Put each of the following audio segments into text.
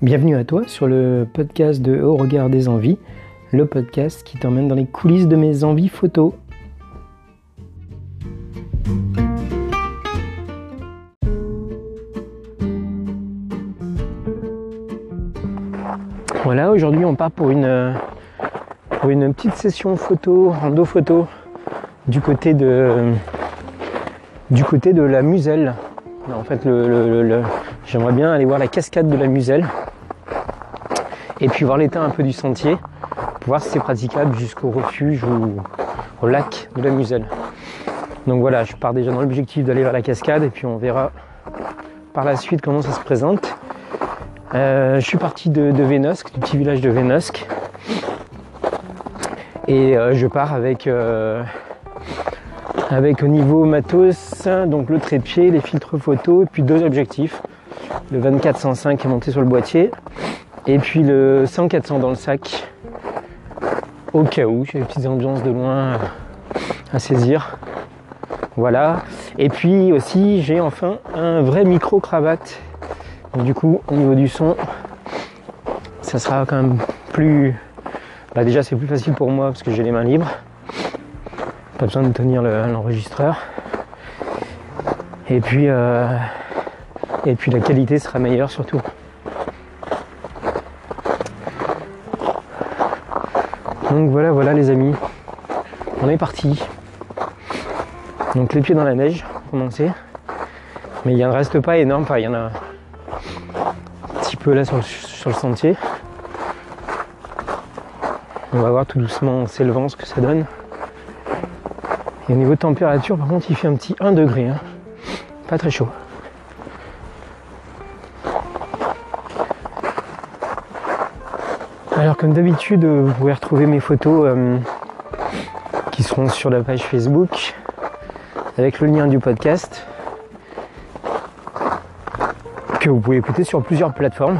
Bienvenue à toi sur le podcast de Au regard des envies, le podcast qui t'emmène dans les coulisses de mes envies photos. Voilà, aujourd'hui on part pour une, pour une petite session photo, rando photo, du côté de, du côté de la Muselle. En fait, j'aimerais bien aller voir la cascade de la Muselle et puis voir l'état un peu du sentier pour voir si c'est praticable jusqu'au refuge ou au lac de la Muselle. Donc voilà, je pars déjà dans l'objectif d'aller vers la cascade et puis on verra par la suite comment ça se présente. Euh, je suis parti de, de, Vénosque, du petit village de Vénosque. Et euh, je pars avec, euh, avec au niveau matos, donc le trépied, les filtres photo et puis deux objectifs. Le 24-105 qui est monté sur le boîtier et puis le 100-400 dans le sac au cas où j'ai des petites ambiances de loin à saisir. Voilà. Et puis aussi j'ai enfin un vrai micro cravate du coup, au niveau du son, ça sera quand même plus. Bah déjà, c'est plus facile pour moi parce que j'ai les mains libres. Pas besoin de tenir l'enregistreur. et puis, euh, et puis la qualité sera meilleure surtout. Donc voilà, voilà les amis. On est parti. Donc les pieds dans la neige, pour commencer. Mais il ne reste pas énorme. Il y en a peu là sur le, sentier. On va voir tout doucement en s'élevant ce que ça donne. Et au niveau de température, par contre, il fait un petit 1 degré. Hein. Pas très chaud. Alors comme d'habitude, vous pouvez retrouver mes photos euh, qui seront sur la page Facebook avec le lien du podcast que vous pouvez écouter sur plusieurs plateformes,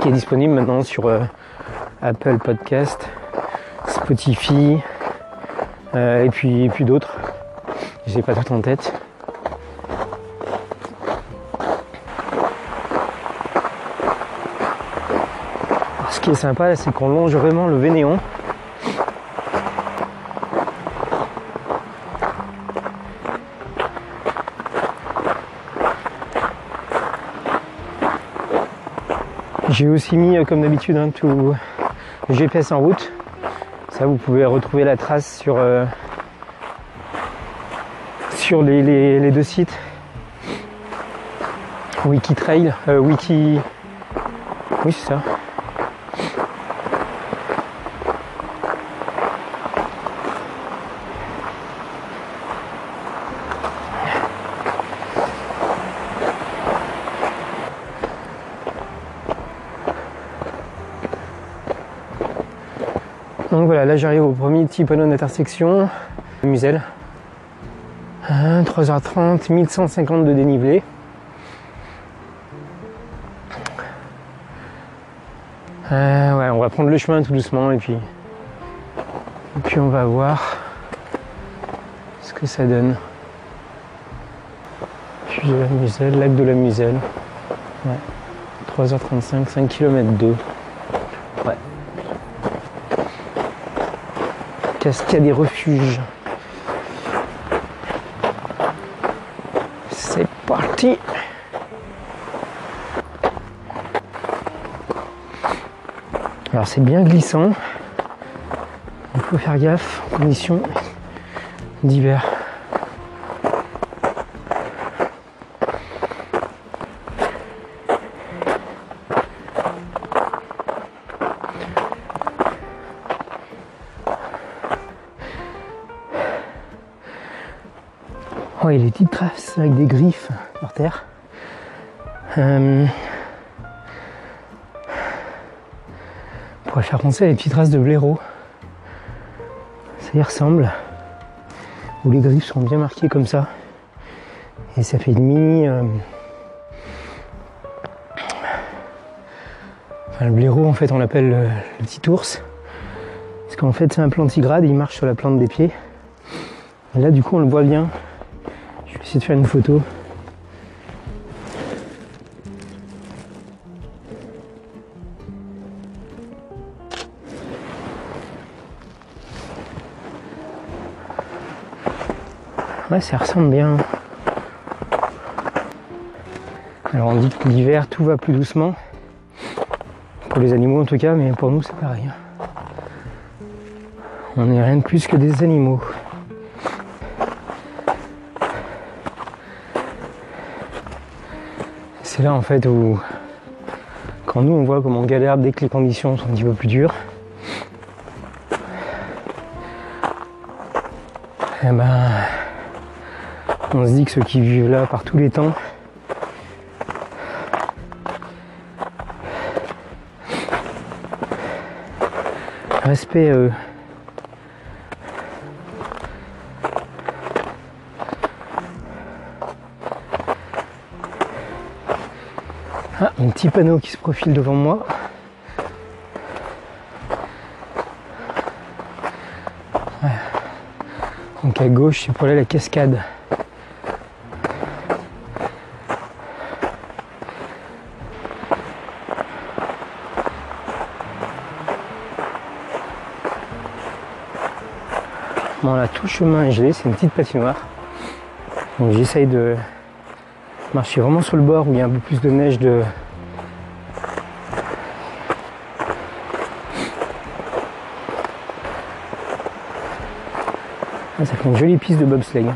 qui est disponible maintenant sur euh, Apple Podcast, Spotify, euh, et puis, puis d'autres. Je n'ai pas tout en tête. Est sympa, c'est qu'on longe vraiment le Vénéon J'ai aussi mis euh, comme d'habitude hein, tout le GPS en route. Ça vous pouvez retrouver la trace sur, euh, sur les, deux sites. Wikitrail, euh, Wiki. Oui c'est ça. Donc voilà, là j'arrive au premier petit panneau d'intersection, Muselle. 3h30, 1150 de dénivelé. Euh, ouais, on va prendre le chemin tout doucement et puis, puis on va voir ce que ça donne. Puis de la Muselle, lac de la Muselle. 3h35, 5 km 2. Cascade des refuges. C'est parti Alors c'est bien glissant. Il faut faire gaffe en conditions d'hiver. Oh, il y a petites traces avec des griffes par terre. Euh, on pourrait faire penser à des petites traces de blaireau. Ça y ressemble. Où les griffes sont bien marquées comme ça. Et ça fait une mini. Euh, enfin, le blaireau, en fait, on l'appelle le, petit ours. Parce qu'en fait, c'est un plantigrade, il marche sur la plante des pieds. Et là, du coup, on le voit bien vais essayer de faire une photo. Ouais, ça ressemble bien. Alors on dit que l'hiver tout va plus doucement. Pour les animaux en tout cas, mais pour nous c'est pareil. On n'est rien de plus que des animaux. Là en fait où quand nous on voit comment on galère dès que les conditions sont un petit peu plus dures. Eh ben, on se dit que ceux qui vivent là par tous les temps, respect eux. Petit panneau qui se profile devant moi. Donc à gauche, c'est pour aller à la cascade. Bon là, tout le chemin est gelé, c'est une petite patinoire. Donc j'essaye de marcher vraiment sur le bord où il y a un peu plus de neige de. Ah, ça fait une jolie piste de bobsleigh.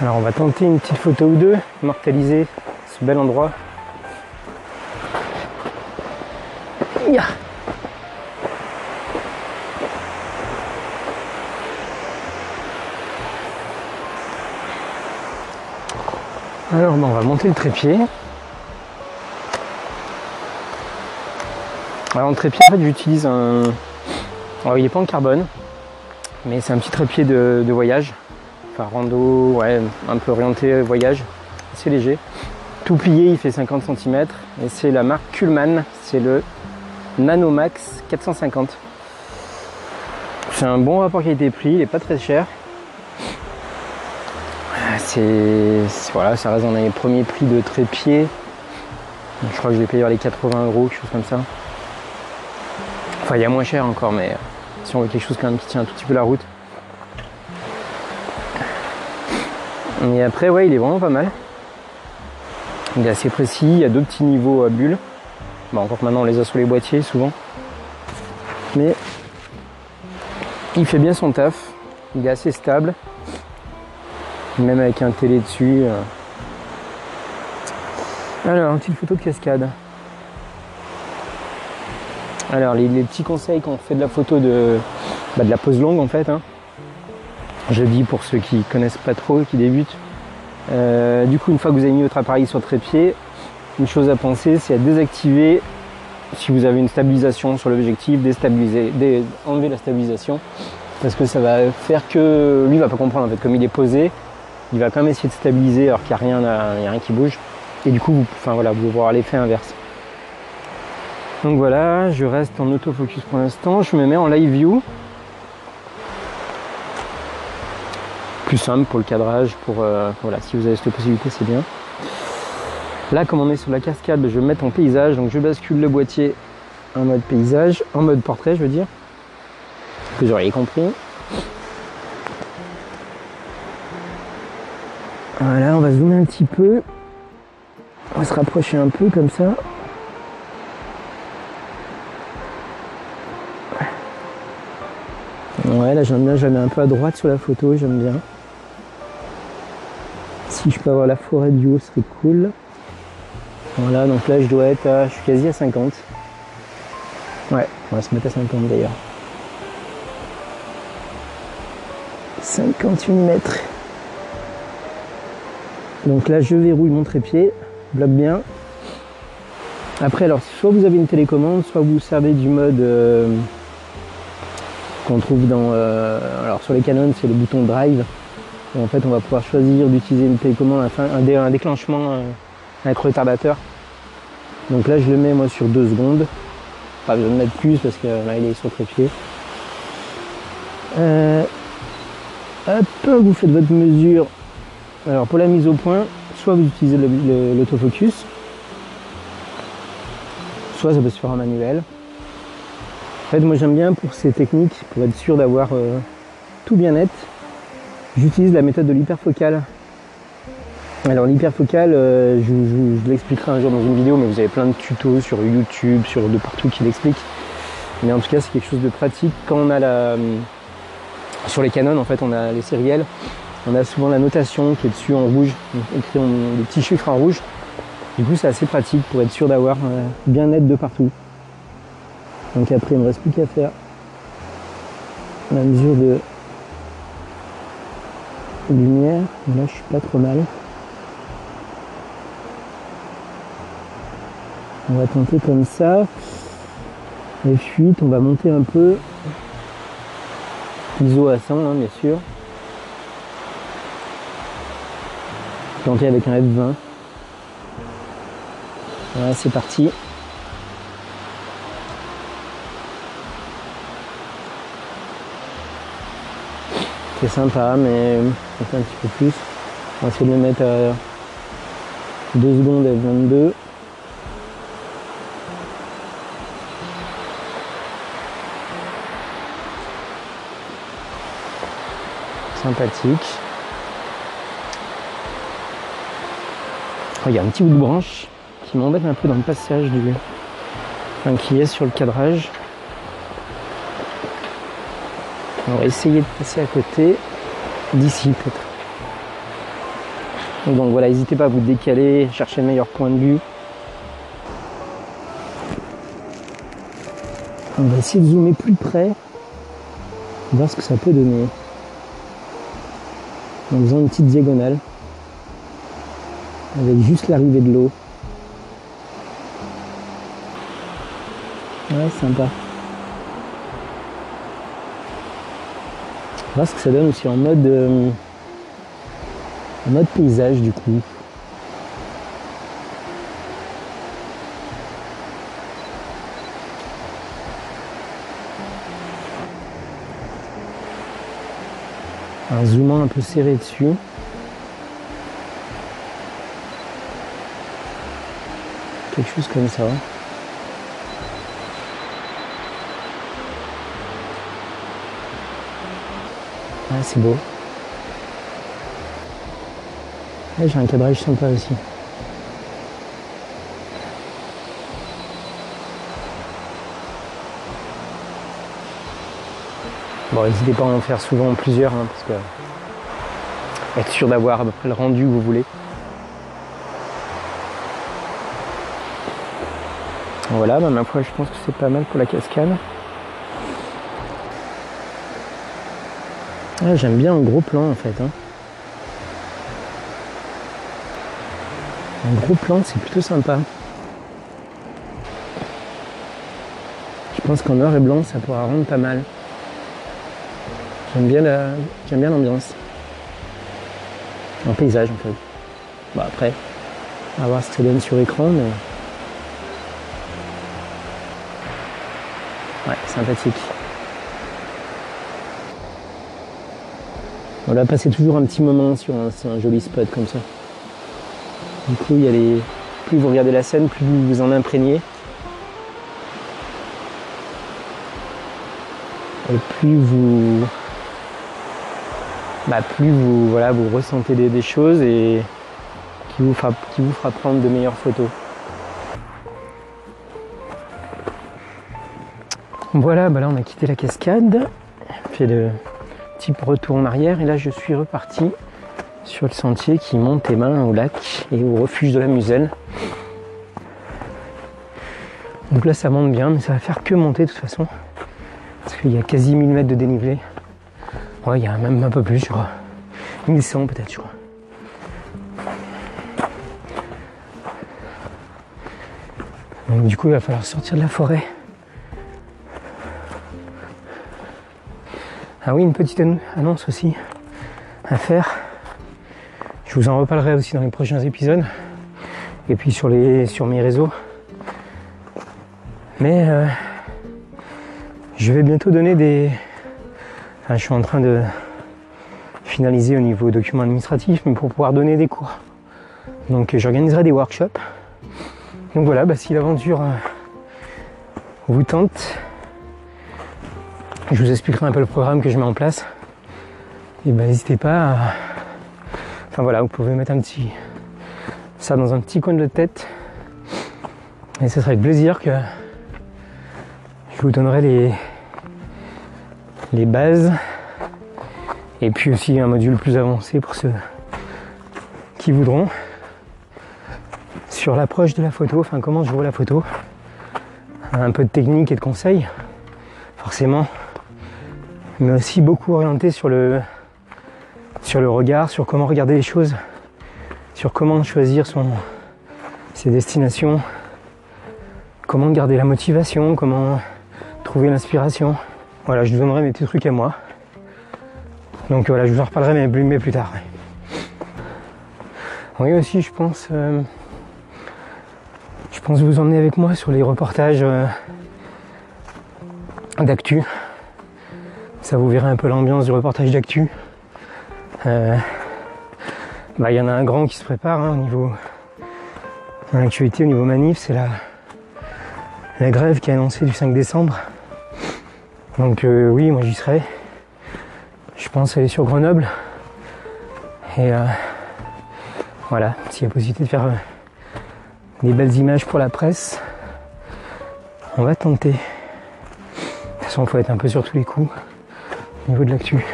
Alors on va tenter une petite photo ou deux, immortaliser ce bel endroit. Alors ben, on va monter le trépied. Alors trépied en fait j'utilise un. Il n'est pas en carbone, mais c'est un petit trépied de, voyage. Enfin rando, ouais, un peu orienté voyage, assez léger. Tout plié, il fait 50 cm et c'est la marque Kuhlmann, c'est le Nanomax 450. C'est un bon rapport qualité-prix, il n'est pas très cher. C'est voilà, ça reste dans les premiers prix de trépied. Je crois que je vais payer les 80 euros, quelque chose comme ça. Enfin, il y a moins cher encore, mais si on veut quelque chose qui tient un tout petit peu la route. Et après, ouais, il est vraiment pas mal. Il est assez précis, il y a deux petits niveaux à bulles. Bon, encore maintenant on les a sur les boîtiers souvent. Mais il fait bien son taf. Il est assez stable. Même avec un télé dessus. euh. Alors, une petite photo de cascade. Alors, les, petits conseils quand on fait de la photo de, bah, de la pose longue en fait. hein. Je dis pour ceux qui connaissent pas trop, qui débutent. Euh, du coup, une fois que vous avez mis votre appareil sur le trépied, une chose à penser, c'est à désactiver si vous avez une stabilisation sur l'objectif, déstabiliser, dé- enlever la stabilisation, parce que ça va faire que lui va pas comprendre en fait, comme il est posé, il va quand même essayer de stabiliser alors qu'il n'y a rien, rien qui bouge, et du coup, vous, enfin voilà, vous voir l'effet inverse. Donc voilà, je reste en autofocus pour l'instant, je me mets en live view. Plus simple pour le cadrage, pour euh, voilà, si vous avez cette possibilité, c'est bien. Là, comme on est sur la cascade, je vais me mettre en paysage, donc je bascule le boîtier en mode paysage, en mode portrait, je veux dire. Vous auriez compris. Voilà, on va zoomer un petit peu. On va se rapprocher un peu comme ça. Ouais, là j'aime bien, je la mets un peu à droite sur la photo, j'aime bien. Si je peux avoir la forêt du haut, ce serait cool. Voilà, donc là je dois être à, je suis quasi à 50. Ouais, on va se mettre à 50 d'ailleurs. 50 mm. Donc là je verrouille mon trépied, bloque bien. Après alors soit vous avez une télécommande, soit vous servez du mode euh, qu'on trouve dans euh, alors sur les Canon c'est le bouton drive. Et en fait on va pouvoir choisir d'utiliser une télécommande, enfin un, un déclenchement euh, avec retardateur. Donc là je le mets moi sur 2 secondes. Pas besoin de mettre plus parce que là il est sur trépied. Euh, vous faites votre mesure. Alors pour la mise au point, soit vous utilisez l'autofocus, soit ça peut se faire en manuel. En fait, moi j'aime bien pour ces techniques, pour être sûr d'avoir euh, tout bien net, j'utilise la méthode de l'hyperfocal. Alors l'hyperfocal, euh, je, l'expliquerai un jour dans une vidéo, mais vous avez plein de tutos sur YouTube, sur de partout qui l'expliquent. Mais en tout cas, c'est quelque chose de pratique. Quand on a la... Sur les canons, en fait, on a les sériels, on a souvent la notation qui est dessus en rouge, écrit des petits chiffres en rouge. Du coup, c'est assez pratique pour être sûr d'avoir euh, bien net de partout. Donc après, il ne me reste plus qu'à faire la mesure de lumière. Là, je suis pas trop mal. On va tenter comme ça. Les fuites, on va monter un peu. ISO à 100, hein, bien sûr. Planter avec un F20. Voilà, c'est parti. C'est sympa, mais fait un petit peu plus. On va essayer de mettre à 2 secondes et 22. Sympathique. Oh, Il un petit bout de branche qui m'embête un peu dans le passage du. Enfin, qui est sur le cadrage. On va essayer de passer à côté d'ici peut-être. Donc voilà, n'hésitez pas à vous décaler, chercher le meilleur point de vue. On va essayer de zoomer plus près, voir ce que ça peut donner. En faisant une petite diagonale, avec juste l'arrivée de l'eau. Ouais, sympa. On va voir ce que ça donne aussi en mode, euh, en mode paysage du coup. Un zoomant un peu serré dessus. Quelque chose comme ça. C'est beau. J'ai un cadrage sympa aussi. Bon, n'hésitez pas à en faire souvent plusieurs, hein, parce que être sûr d'avoir à peu près le rendu que vous voulez. Voilà, bah, ma foi, je pense que c'est pas mal pour la cascade. J'aime bien un gros plan en fait. hein. Un gros plan, c'est plutôt sympa. Je pense qu'en noir et blanc, ça pourra rendre pas mal. J'aime bien la, l'ambiance. En paysage en fait. Bon après, on va voir ce que ça donne sur écran, mais. Ouais, sympathique. On va passer toujours un petit moment sur un, joli spot comme ça. Du coup. Plus vous regardez la scène, plus vous vous en imprégnez. Et plus vous. Bah, plus vous, voilà, vous ressentez des, choses et qui vous, fera, prendre de meilleures photos. Voilà, bah là on a quitté la cascade, petit retour en arrière et là je suis reparti sur le sentier qui monte et main au lac et au refuge de la Muselle. Donc là ça monte bien mais ça va faire que monter de toute façon parce qu'il y a quasi 1000 mètres de dénivelé. Ouais il y a même un peu plus je crois. 1100 peut-être je crois. Donc du coup il va falloir sortir de la forêt. Ah oui, une petite annon- annonce aussi à faire. Je vous en reparlerai aussi dans les prochains épisodes. Et puis sur, les, sur mes réseaux. Mais euh, je vais bientôt donner des... Je suis en train de finaliser au niveau documents administratifs, mais pour pouvoir donner des cours. Donc j'organiserai des workshops. Donc voilà, bah, si l'aventure euh, vous tente, je vous expliquerai un peu le programme que je mets en place. Et ben n'hésitez pas à... Enfin voilà, vous pouvez mettre un petit... ça dans un petit coin de tête. Et ce serait avec plaisir que je vous donnerai les, les bases et puis aussi un module plus avancé pour ceux qui voudront sur l'approche de la photo, enfin comment je vois la photo, un peu de technique et de conseils, forcément, mais aussi beaucoup orienté sur le, sur le regard, sur comment regarder les choses, sur comment choisir son, ses destinations, comment garder la motivation, comment trouver l'inspiration. Voilà, je vous donnerai mes petits trucs à moi. Donc voilà, je vous en reparlerai mais, plus tard. Oui aussi, je pense, euh, je pense vous emmener avec moi sur les reportages euh, d'actu. Ça vous verrez un peu l'ambiance du reportage d'actu. Euh, bah, il y en a un grand qui se prépare hein, au niveau dans l'actualité, au niveau manif, c'est la, grève qui est annoncée du 5 décembre. Donc oui, moi j'y serai. Je pense aller sur Grenoble. Et euh, voilà, s'il y a possibilité de faire euh, des belles images pour la presse, on va tenter. De toute façon, il faut être un peu sur tous les coups au niveau de l'actu.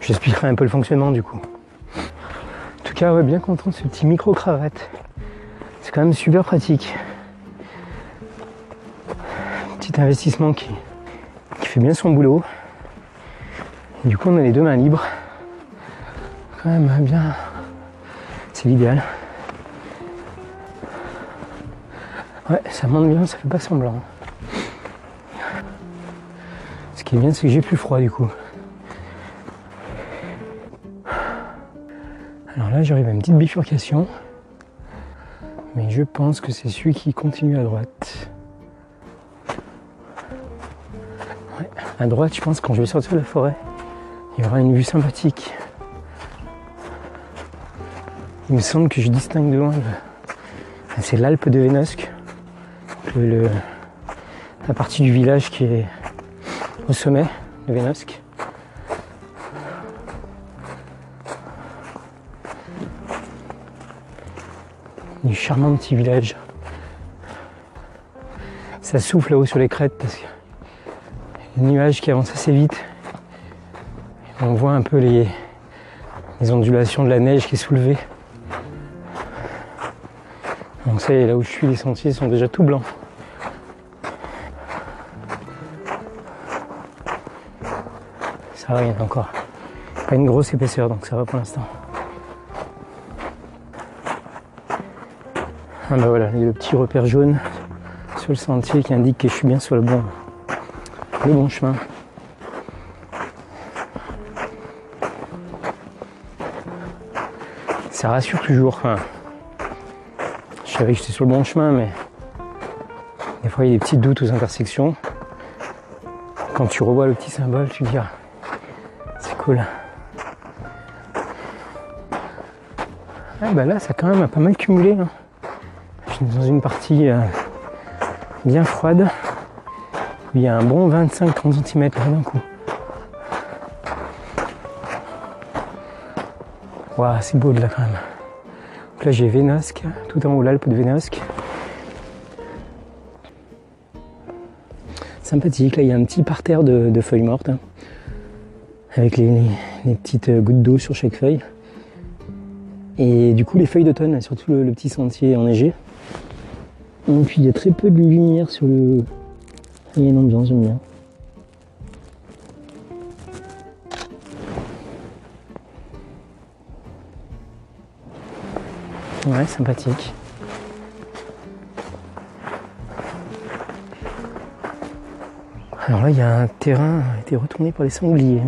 J'expliquerai un peu le fonctionnement du coup. En tout cas, ouais, bien content de ce petit micro-cravate. C'est quand même super pratique. Petit investissement qui, fait bien son boulot. du coup, on a les deux mains libres. Quand même bien. C'est l'idéal. Ouais, ça monte bien, ça fait pas semblant. Bien, c'est que j'ai plus froid du coup. Alors là, j'arrive à une petite bifurcation. Mais je pense que c'est celui qui continue à droite. À droite, je pense, quand je vais sortir de la forêt, il y aura une vue sympathique. Il me semble que je distingue de loin. C'est l'Alpe de Vénosque. la partie du village qui est au sommet de Vénosque. Du charmant petit village. Ça souffle là-haut sur les crêtes parce que les nuages qui avancent assez vite. On voit un peu les, ondulations de la neige qui est soulevée. Donc ça là où je suis, les sentiers sont déjà tout blancs. Ça va, il y a encore. Pas une grosse épaisseur, donc ça va pour l'instant. Ah bah voilà, il y a le petit repère jaune sur le sentier qui indique que je suis bien sur le bon, le bon chemin. Ça rassure toujours. je savais que j'étais sur le bon chemin, mais des fois il y a des petits doutes aux intersections. Quand tu revois le petit symbole, tu te dis ah, Ah bah là, ça a quand même pas mal cumulé. Hein. Je suis dans une partie euh, bien froide. Il y a un bon 25-30 cm d'un coup. Waouh, c'est beau de là quand même. Donc là j'ai Vénosque, tout en haut l'Alpe de Vénosque. Sympathique, là il y a un petit parterre de, feuilles mortes. Hein, avec les, petites gouttes d'eau sur chaque feuille. Et du coup les feuilles d'automne, surtout le, le petit sentier enneigé. Et puis il y a très peu de lumière sur le, il y a une ambiance, j'aime bien. Ouais, sympathique. Alors là, il y a un terrain qui a été retourné par les sangliers.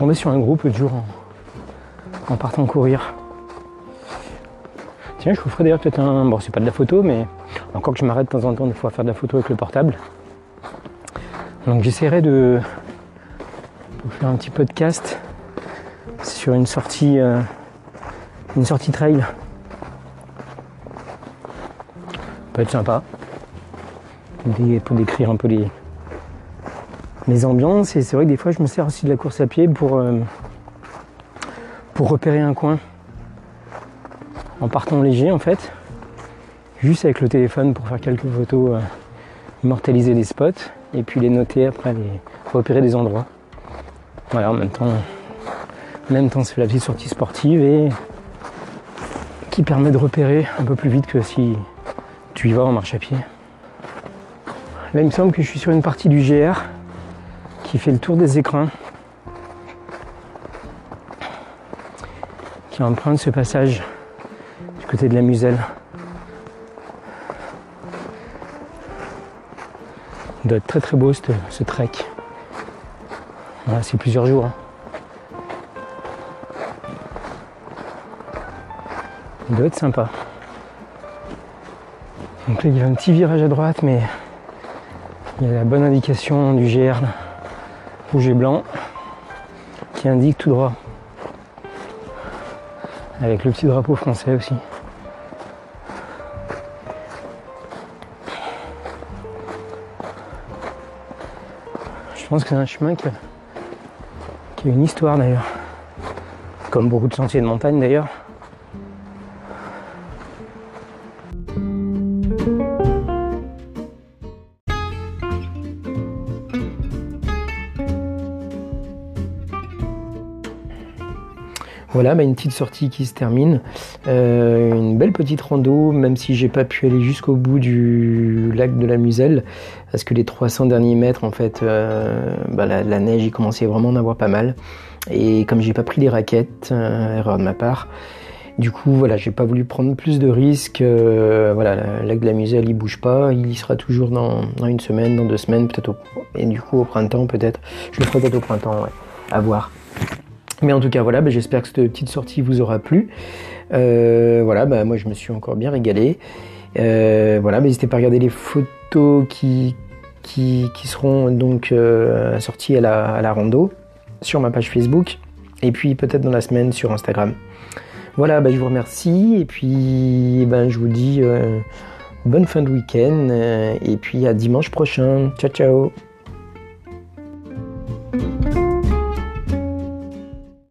Tombé sur un groupe jour en partant courir. Tiens, je vous ferai d'ailleurs peut-être un. Bon, c'est pas de la photo, mais encore que je m'arrête de temps en temps des fois à faire de la photo avec le portable. Donc j'essaierai de vous faire un petit podcast sur une sortie euh, une sortie trail. Peut être sympa. Pour décrire un peu les, les ambiances. Et c'est vrai que des fois, je me sers aussi de la course à pied pour, euh, pour repérer un coin. En partant léger, en fait. Juste avec le téléphone pour faire quelques photos, euh, immortaliser les spots. Et puis les noter après, les repérer des endroits. Voilà, en même temps, en même temps, c'est la petite sortie sportive et qui permet de repérer un peu plus vite que si tu y vas en marche à pied. Là, il me semble que je suis sur une partie du GR qui fait le tour des écrins, qui emprunte ce passage du côté de la Muselle. Il doit être très très beau ce, trek. Voilà, c'est plusieurs jours. Hein. Il doit être sympa. Donc là, il y a un petit virage à droite, mais il y a la bonne indication du GR, rouge et blanc, qui indique tout droit. Avec le petit drapeau français aussi. Je pense que c'est un chemin qui a, qui a une histoire d'ailleurs. Comme beaucoup de sentiers de montagne d'ailleurs. Voilà, une petite sortie qui se termine. Euh, une belle petite rando, même si j'ai pas pu aller jusqu'au bout du lac de la Muselle, parce que les 300 derniers mètres, en fait, euh, bah, la, neige, il commençait vraiment à avoir pas mal. Et comme j'ai pas pris les raquettes, euh, erreur de ma part, du coup, voilà, j'ai pas voulu prendre plus de risques. voilà, le lac de la Muselle, il bouge pas, il y sera toujours dans, une semaine, dans deux semaines, peut-être et du coup au printemps, peut-être. Je le ferai peut-être au printemps, à voir. Mais en tout cas, voilà, bah, j'espère que cette petite sortie vous aura plu. Euh, voilà, bah, moi je me suis encore bien régalé. Euh, voilà, n'hésitez pas à regarder les photos qui, seront donc euh, sorties à la, à rando sur ma page Facebook et puis peut-être dans la semaine sur Instagram. Voilà, bah, je vous remercie et puis ben, je vous dis bonne fin de week-end et puis à dimanche prochain. Ciao ciao